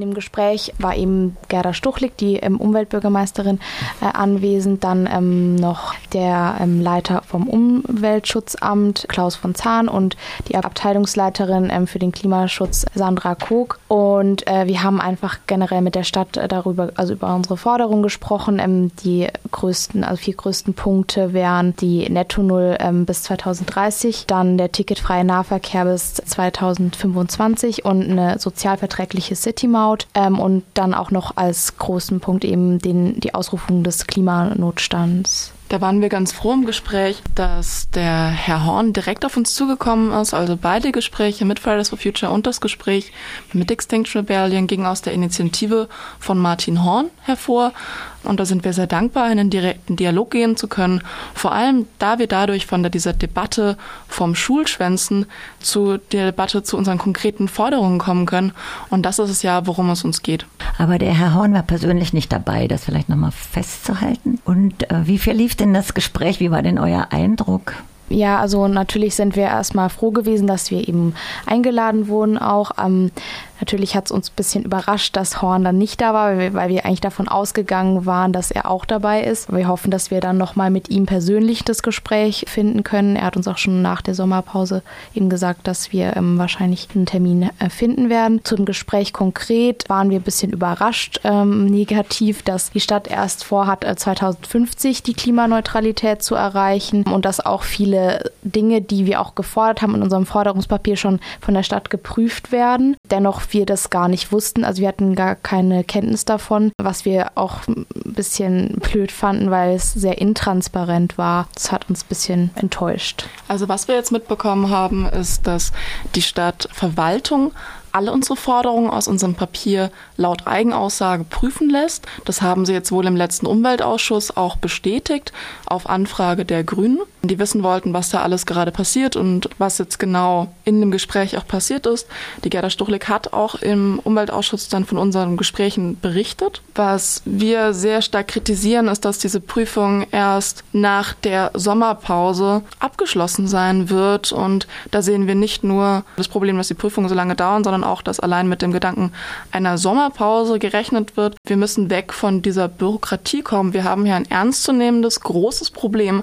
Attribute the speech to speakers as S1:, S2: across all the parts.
S1: In dem Gespräch war eben Gerda Stuchlik, die ähm, Umweltbürgermeisterin, äh, anwesend, dann ähm, noch der ähm, Leiter vom Umweltschutzamt, Klaus von Zahn, und die Abteilungsleiterin ähm, für den Klimaschutz, Sandra Kog. Und äh, wir haben einfach generell mit der Stadt darüber, also über unsere Forderungen gesprochen. Ähm, die größten, also vier größten Punkte wären die Netto Null ähm, bis 2030, dann der ticketfreie Nahverkehr bis 2025 und eine sozialverträgliche City-Maut ähm, und dann auch noch als großen Punkt eben den, die Ausrufung des Klimanotstands.
S2: Da waren wir ganz froh im Gespräch, dass der Herr Horn direkt auf uns zugekommen ist. Also beide Gespräche mit Fridays for Future und das Gespräch mit Extinction Rebellion ging aus der Initiative von Martin Horn hervor. Und da sind wir sehr dankbar, in einen direkten Dialog gehen zu können. Vor allem, da wir dadurch von der, dieser Debatte vom Schulschwänzen zu der Debatte zu unseren konkreten Forderungen kommen können. Und das ist es ja, worum es uns geht.
S3: Aber der Herr Horn war persönlich nicht dabei, das vielleicht nochmal festzuhalten. Und äh, wie verlief denn das Gespräch? Wie war denn euer Eindruck?
S1: Ja, also natürlich sind wir erstmal froh gewesen, dass wir eben eingeladen wurden auch. Ähm, Natürlich hat es uns ein bisschen überrascht, dass Horn dann nicht da war, weil wir eigentlich davon ausgegangen waren, dass er auch dabei ist. Wir hoffen, dass wir dann nochmal mit ihm persönlich das Gespräch finden können. Er hat uns auch schon nach der Sommerpause eben gesagt, dass wir ähm, wahrscheinlich einen Termin äh, finden werden. Zum Gespräch konkret waren wir ein bisschen überrascht, ähm, negativ, dass die Stadt erst vorhat, äh, 2050 die Klimaneutralität zu erreichen und dass auch viele Dinge, die wir auch gefordert haben in unserem Forderungspapier schon von der Stadt geprüft werden. Dennoch wir das gar nicht wussten. Also wir hatten gar keine Kenntnis davon, was wir auch ein bisschen blöd fanden, weil es sehr intransparent war. Das hat uns ein bisschen enttäuscht.
S2: Also was wir jetzt mitbekommen haben, ist, dass die Stadtverwaltung alle unsere Forderungen aus unserem Papier laut Eigenaussage prüfen lässt. Das haben sie jetzt wohl im letzten Umweltausschuss auch bestätigt, auf Anfrage der Grünen. Die wissen wollten, was da alles gerade passiert und was jetzt genau in dem Gespräch auch passiert ist. Die Gerda Stuchlik hat auch im Umweltausschuss dann von unseren Gesprächen berichtet. Was wir sehr stark kritisieren, ist, dass diese Prüfung erst nach der Sommerpause abgeschlossen sein wird. Und da sehen wir nicht nur das Problem, dass die Prüfungen so lange dauern, sondern auch, dass allein mit dem Gedanken einer Sommerpause gerechnet wird. Wir müssen weg von dieser Bürokratie kommen. Wir haben hier ein ernstzunehmendes, großes Problem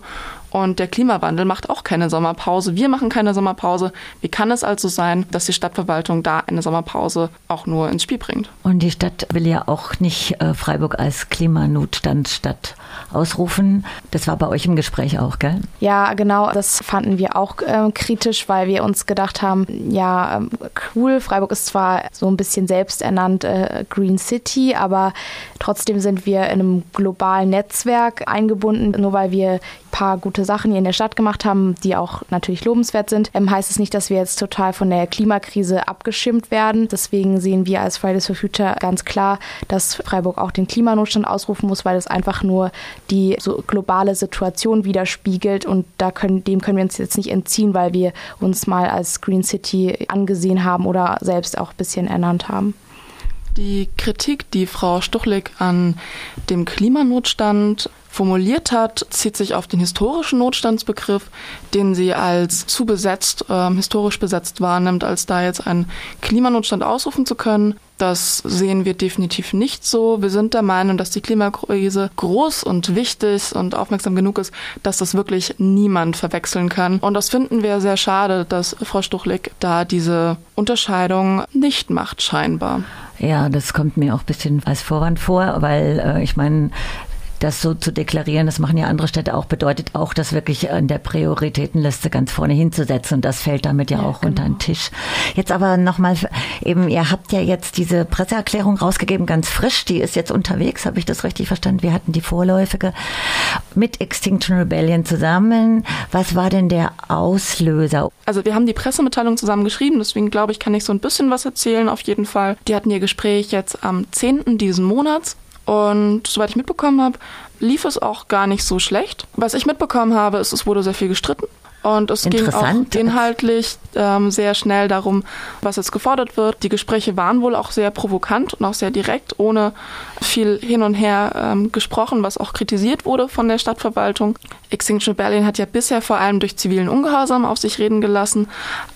S2: und der Klimawandel macht auch keine Sommerpause. Wir machen keine Sommerpause. Wie kann es also sein, dass die Stadtverwaltung da eine Sommerpause auch nur ins Spiel bringt?
S3: Und die Stadt will ja auch nicht äh, Freiburg als Klimanotstandstadt ausrufen. Das war bei euch im Gespräch auch, gell?
S1: Ja, genau. Das fanden wir auch äh, kritisch, weil wir uns gedacht haben, ja, ähm, cool, Freiburg ist zwar so ein bisschen selbsternannt äh, Green City, aber trotzdem sind wir in einem globalen Netzwerk eingebunden. Nur weil wir paar gute Sachen hier in der Stadt gemacht haben, die auch natürlich lobenswert sind, ähm, heißt es nicht, dass wir jetzt total von der Klimakrise abgeschirmt werden. Deswegen sehen wir als Fridays for Future ganz klar, dass Freiburg auch den Klimanotstand ausrufen muss, weil es einfach nur die so globale Situation widerspiegelt und da können, dem können wir uns jetzt nicht entziehen, weil wir uns mal als Green City angesehen haben oder selbst auch ein bisschen ernannt haben.
S2: Die Kritik, die Frau Stuchlik an dem Klimanotstand formuliert hat, zieht sich auf den historischen Notstandsbegriff, den sie als zu besetzt, äh, historisch besetzt wahrnimmt, als da jetzt einen Klimanotstand ausrufen zu können. Das sehen wir definitiv nicht so. Wir sind der Meinung, dass die Klimakrise groß und wichtig und aufmerksam genug ist, dass das wirklich niemand verwechseln kann. Und das finden wir sehr schade, dass Frau Stuchlik da diese Unterscheidung nicht macht, scheinbar.
S3: Ja, das kommt mir auch ein bisschen als Vorwand vor, weil äh, ich meine, das so zu deklarieren, das machen ja andere Städte auch, bedeutet auch, das wirklich in der Prioritätenliste ganz vorne hinzusetzen. Und das fällt damit ja, ja auch genau. unter den Tisch. Jetzt aber nochmal, eben, ihr habt ja jetzt diese Presseerklärung rausgegeben, ganz frisch. Die ist jetzt unterwegs, habe ich das richtig verstanden? Wir hatten die vorläufige mit Extinction Rebellion zusammen. Was war denn der Auslöser?
S2: Also wir haben die Pressemitteilung zusammen geschrieben, deswegen glaube ich, kann ich so ein bisschen was erzählen auf jeden Fall. Die hatten ihr Gespräch jetzt am 10. diesen Monats und soweit ich mitbekommen habe, lief es auch gar nicht so schlecht. Was ich mitbekommen habe, ist, es wurde sehr viel gestritten. Und es ging auch inhaltlich ähm, sehr schnell darum, was jetzt gefordert wird. Die Gespräche waren wohl auch sehr provokant und auch sehr direkt, ohne viel hin und her ähm, gesprochen, was auch kritisiert wurde von der Stadtverwaltung. Extinction Rebellion hat ja bisher vor allem durch zivilen Ungehorsam auf sich reden gelassen,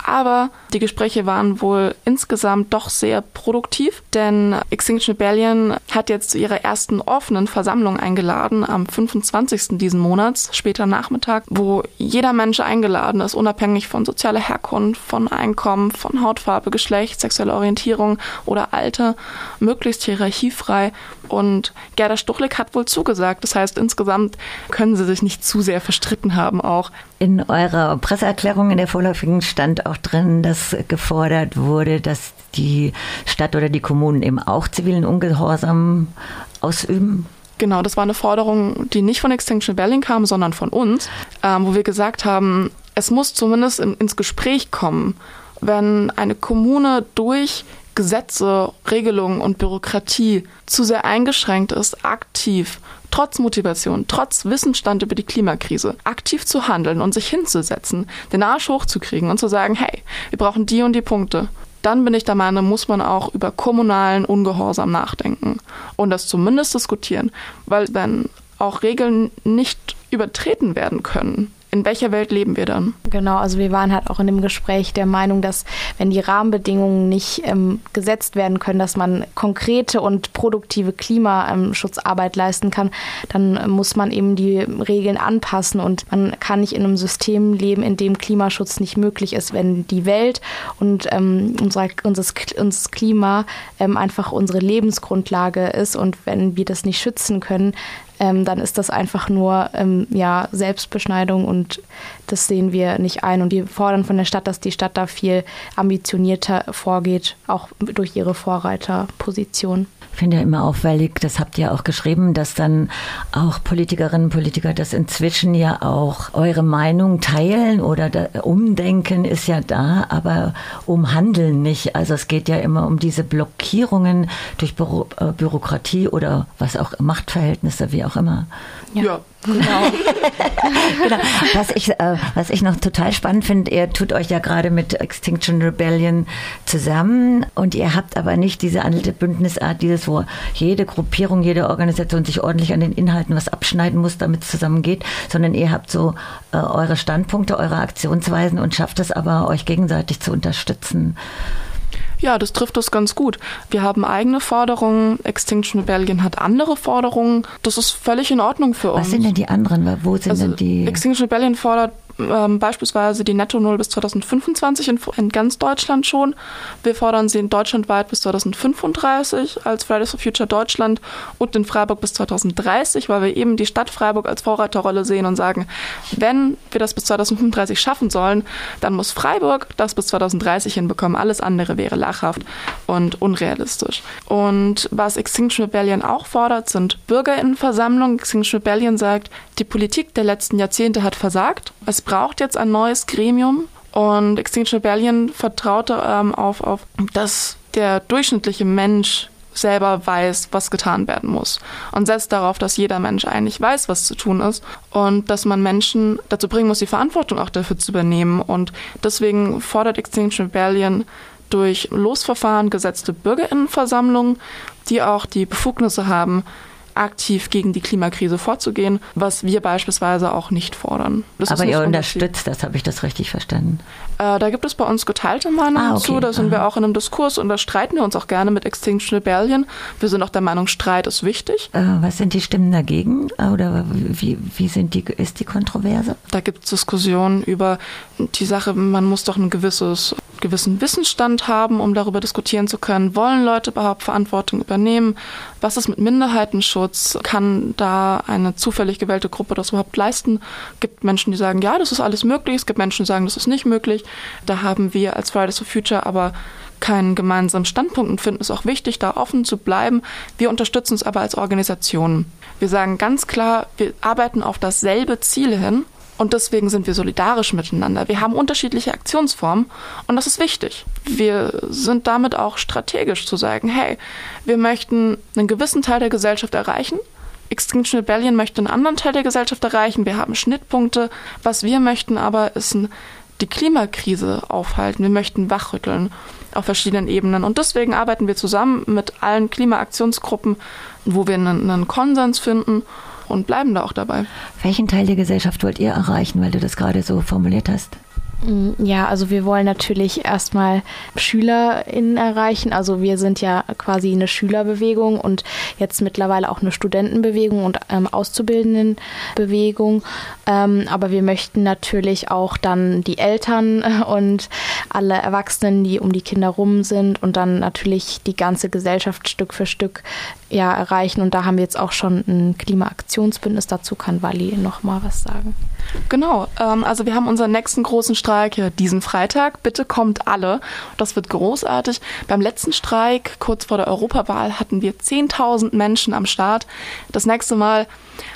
S2: aber die Gespräche waren wohl insgesamt doch sehr produktiv, denn Extinction Rebellion hat jetzt zu ihrer ersten offenen Versammlung eingeladen am 25. diesen Monats, später Nachmittag, wo jeder Mensch eingeladen ist, unabhängig von sozialer Herkunft, von Einkommen, von Hautfarbe, Geschlecht, sexueller Orientierung oder Alter, möglichst hierarchiefrei. Und Gerda Stuchlik hat wohl zugesagt. Das heißt, insgesamt können sie sich nicht zu sehr verstritten haben auch.
S3: In eurer Presseerklärung in der vorläufigen stand auch drin, dass gefordert wurde, dass die Stadt oder die Kommunen eben auch zivilen Ungehorsam ausüben.
S2: Genau, das war eine Forderung, die nicht von Extinction Rebellion kam, sondern von uns, ähm, wo wir gesagt haben, es muss zumindest in, ins Gespräch kommen, wenn eine Kommune durch Gesetze, Regelungen und Bürokratie zu sehr eingeschränkt ist, aktiv, trotz Motivation, trotz Wissensstand über die Klimakrise, aktiv zu handeln und sich hinzusetzen, den Arsch hochzukriegen und zu sagen, hey, wir brauchen die und die Punkte dann bin ich der Meinung, muss man auch über kommunalen Ungehorsam nachdenken und das zumindest diskutieren, weil wenn auch Regeln nicht übertreten werden können, in welcher Welt leben wir dann?
S1: Genau, also wir waren halt auch in dem Gespräch der Meinung, dass wenn die Rahmenbedingungen nicht ähm, gesetzt werden können, dass man konkrete und produktive Klimaschutzarbeit leisten kann, dann muss man eben die Regeln anpassen und man kann nicht in einem System leben, in dem Klimaschutz nicht möglich ist, wenn die Welt und ähm, unser, unser, unser Klima ähm, einfach unsere Lebensgrundlage ist und wenn wir das nicht schützen können, ähm, dann ist das einfach nur ähm, ja, Selbstbeschneidung und das sehen wir nicht ein. Und wir fordern von der Stadt, dass die Stadt da viel ambitionierter vorgeht, auch durch ihre Vorreiterposition.
S3: Ich finde ja immer auffällig, das habt ihr auch geschrieben, dass dann auch Politikerinnen und Politiker das inzwischen ja auch eure Meinung teilen oder da, Umdenken ist ja da, aber um Handeln nicht. Also es geht ja immer um diese Blockierungen durch Büro, äh, Bürokratie oder was auch Machtverhältnisse, wie auch immer.
S2: ja. ja. Genau.
S3: genau. Was, ich, äh, was ich noch total spannend finde, ihr tut euch ja gerade mit Extinction Rebellion zusammen und ihr habt aber nicht diese alte Bündnisart, dieses, wo jede Gruppierung, jede Organisation sich ordentlich an den Inhalten was abschneiden muss, damit es zusammengeht, sondern ihr habt so äh, eure Standpunkte, eure Aktionsweisen und schafft es aber, euch gegenseitig zu unterstützen.
S2: Ja, das trifft das ganz gut. Wir haben eigene Forderungen, Extinction Rebellion hat andere Forderungen. Das ist völlig in Ordnung für uns.
S3: Was sind denn die anderen? Wo sind also denn die?
S2: Extinction Rebellion fordert ähm, beispielsweise die Netto Null bis 2025 in, in, ganz Deutschland schon. Wir fordern sie in Deutschland weit bis 2035 als Fridays for Future Deutschland und in Freiburg bis 2030, weil wir eben die Stadt Freiburg als Vorreiterrolle sehen und sagen, wenn wir das bis 2035 schaffen sollen, dann muss Freiburg das bis 2030 hinbekommen. Alles andere wäre lachhaft und unrealistisch. Und was Extinction Rebellion auch fordert, sind Bürgerinnenversammlungen. Extinction Rebellion sagt, die Politik der letzten Jahrzehnte hat versagt. Es braucht jetzt ein neues Gremium und Extinction Rebellion vertraute ähm, auf, auf, dass der durchschnittliche Mensch selber weiß, was getan werden muss und setzt darauf, dass jeder Mensch eigentlich weiß, was zu tun ist und dass man Menschen dazu bringen muss, die Verantwortung auch dafür zu übernehmen und deswegen fordert Extinction Rebellion durch Losverfahren gesetzte Bürgerinnenversammlungen, die auch die Befugnisse haben, aktiv gegen die Klimakrise vorzugehen, was wir beispielsweise auch nicht fordern.
S3: Das Aber ihr unterstützt das, habe ich das richtig verstanden?
S2: Äh, da gibt es bei uns geteilte Meinungen ah, okay. zu, da sind Aha. wir auch in einem Diskurs und da streiten wir uns auch gerne mit Extinction Rebellion. Wir sind auch der Meinung, Streit ist wichtig.
S3: Äh, was sind die Stimmen dagegen oder wie, wie sind die, ist die Kontroverse?
S2: Da gibt es Diskussionen über die Sache, man muss doch ein gewisses gewissen Wissensstand haben, um darüber diskutieren zu können. Wollen Leute überhaupt Verantwortung übernehmen? Was ist mit Minderheitenschutz? Kann da eine zufällig gewählte Gruppe das überhaupt leisten? Gibt Menschen, die sagen, ja, das ist alles möglich. Es gibt Menschen, die sagen, das ist nicht möglich. Da haben wir als Fridays for Future aber keinen gemeinsamen Standpunkt und finden es auch wichtig, da offen zu bleiben. Wir unterstützen es aber als Organisation. Wir sagen ganz klar, wir arbeiten auf dasselbe Ziel hin und deswegen sind wir solidarisch miteinander. Wir haben unterschiedliche Aktionsformen und das ist wichtig. Wir sind damit auch strategisch zu sagen, hey, wir möchten einen gewissen Teil der Gesellschaft erreichen. Extinction Rebellion möchte einen anderen Teil der Gesellschaft erreichen. Wir haben Schnittpunkte. Was wir möchten aber, ist die Klimakrise aufhalten. Wir möchten wachrütteln auf verschiedenen Ebenen. Und deswegen arbeiten wir zusammen mit allen Klimaaktionsgruppen, wo wir einen, einen Konsens finden und bleiben da auch dabei.
S3: Welchen Teil der Gesellschaft wollt ihr erreichen, weil du das gerade so formuliert hast?
S1: Mm, ja, also wir wollen natürlich erstmal SchülerInnen erreichen. Also wir sind ja quasi eine Schülerbewegung und jetzt mittlerweile auch eine Studentenbewegung und ähm, Auszubildendenbewegung. Ähm, aber wir möchten natürlich auch dann die Eltern und alle Erwachsenen, die um die Kinder rum sind und dann natürlich die ganze Gesellschaft Stück für Stück ja, erreichen. Und da haben wir jetzt auch schon ein Klimaaktionsbündnis. Dazu kann Wally noch mal was sagen.
S2: Genau, ähm, also wir haben unseren nächsten großen Streik ja diesen Freitag. Bitte kommt alle. Das wird großartig. Beim letzten Streik, kurz vor der Europawahl, hatten wir 10.000 Menschen am Start. Das nächste Mal,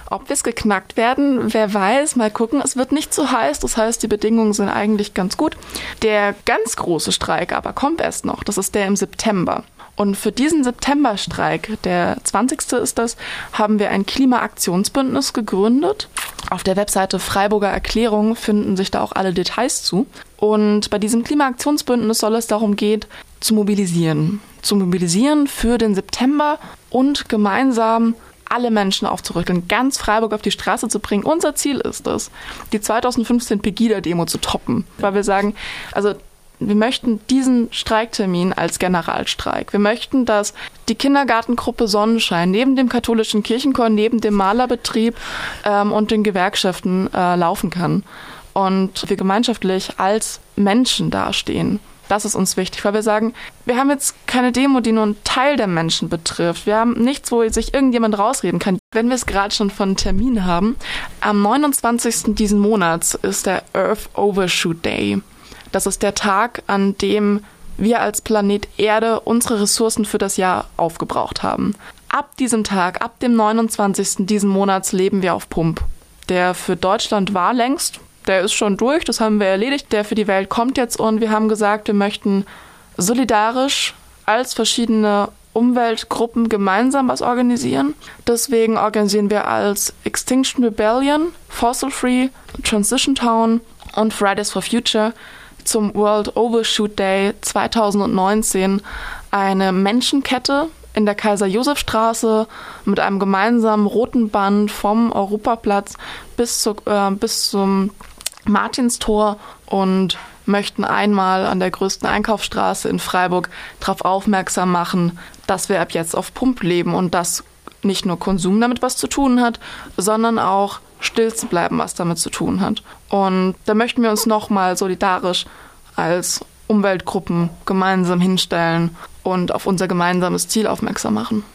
S2: ob wir es geknackt werden, wer weiß, mal gucken. Es wird nicht zu heiß, das heißt, die Bedingungen sind eigentlich ganz gut. Der ganz große Streik aber kommt erst noch. Das ist der im September. Und für diesen Septemberstreik, der 20. ist das, haben wir ein Klimaaktionsbündnis gegründet. Auf der Webseite Freiburger Erklärung finden sich da auch alle Details zu. Und bei diesem Klimaaktionsbündnis soll es darum gehen, zu mobilisieren. Zu mobilisieren für den September und gemeinsam alle Menschen aufzurütteln, ganz Freiburg auf die Straße zu bringen. Unser Ziel ist es, die 2015 Pegida-Demo zu toppen. Weil wir sagen, also wir möchten diesen Streiktermin als Generalstreik. Wir möchten, dass die Kindergartengruppe Sonnenschein neben dem katholischen Kirchenchor, neben dem Malerbetrieb ähm, und den Gewerkschaften äh, laufen kann. Und wir gemeinschaftlich als Menschen dastehen. Das ist uns wichtig, weil wir sagen, wir haben jetzt keine Demo, die nur einen Teil der Menschen betrifft. Wir haben nichts, wo sich irgendjemand rausreden kann. Wenn wir es gerade schon von Termin haben, am 29. diesen Monats ist der Earth Overshoot Day. Das ist der Tag, an dem wir als Planet Erde unsere Ressourcen für das Jahr aufgebraucht haben. Ab diesem Tag, ab dem 29. diesen Monats leben wir auf Pump. Der für Deutschland war längst, der ist schon durch, das haben wir erledigt. Der für die Welt kommt jetzt und wir haben gesagt, wir möchten solidarisch als verschiedene Umweltgruppen gemeinsam was organisieren. Deswegen organisieren wir als Extinction Rebellion, Fossil Free, Transition Town und Fridays for Future zum World Overshoot Day 2019 eine Menschenkette in der Kaiser-Josef-Straße mit einem gemeinsamen roten Band vom Europaplatz bis, zu, äh, bis zum Martinstor und möchten einmal an der größten Einkaufsstraße in Freiburg darauf aufmerksam machen, dass wir ab jetzt auf Pump leben und dass nicht nur Konsum damit was zu tun hat, sondern auch still zu bleiben, was damit zu tun hat. Und da möchten wir uns nochmal solidarisch als Umweltgruppen gemeinsam hinstellen und auf unser gemeinsames Ziel aufmerksam machen.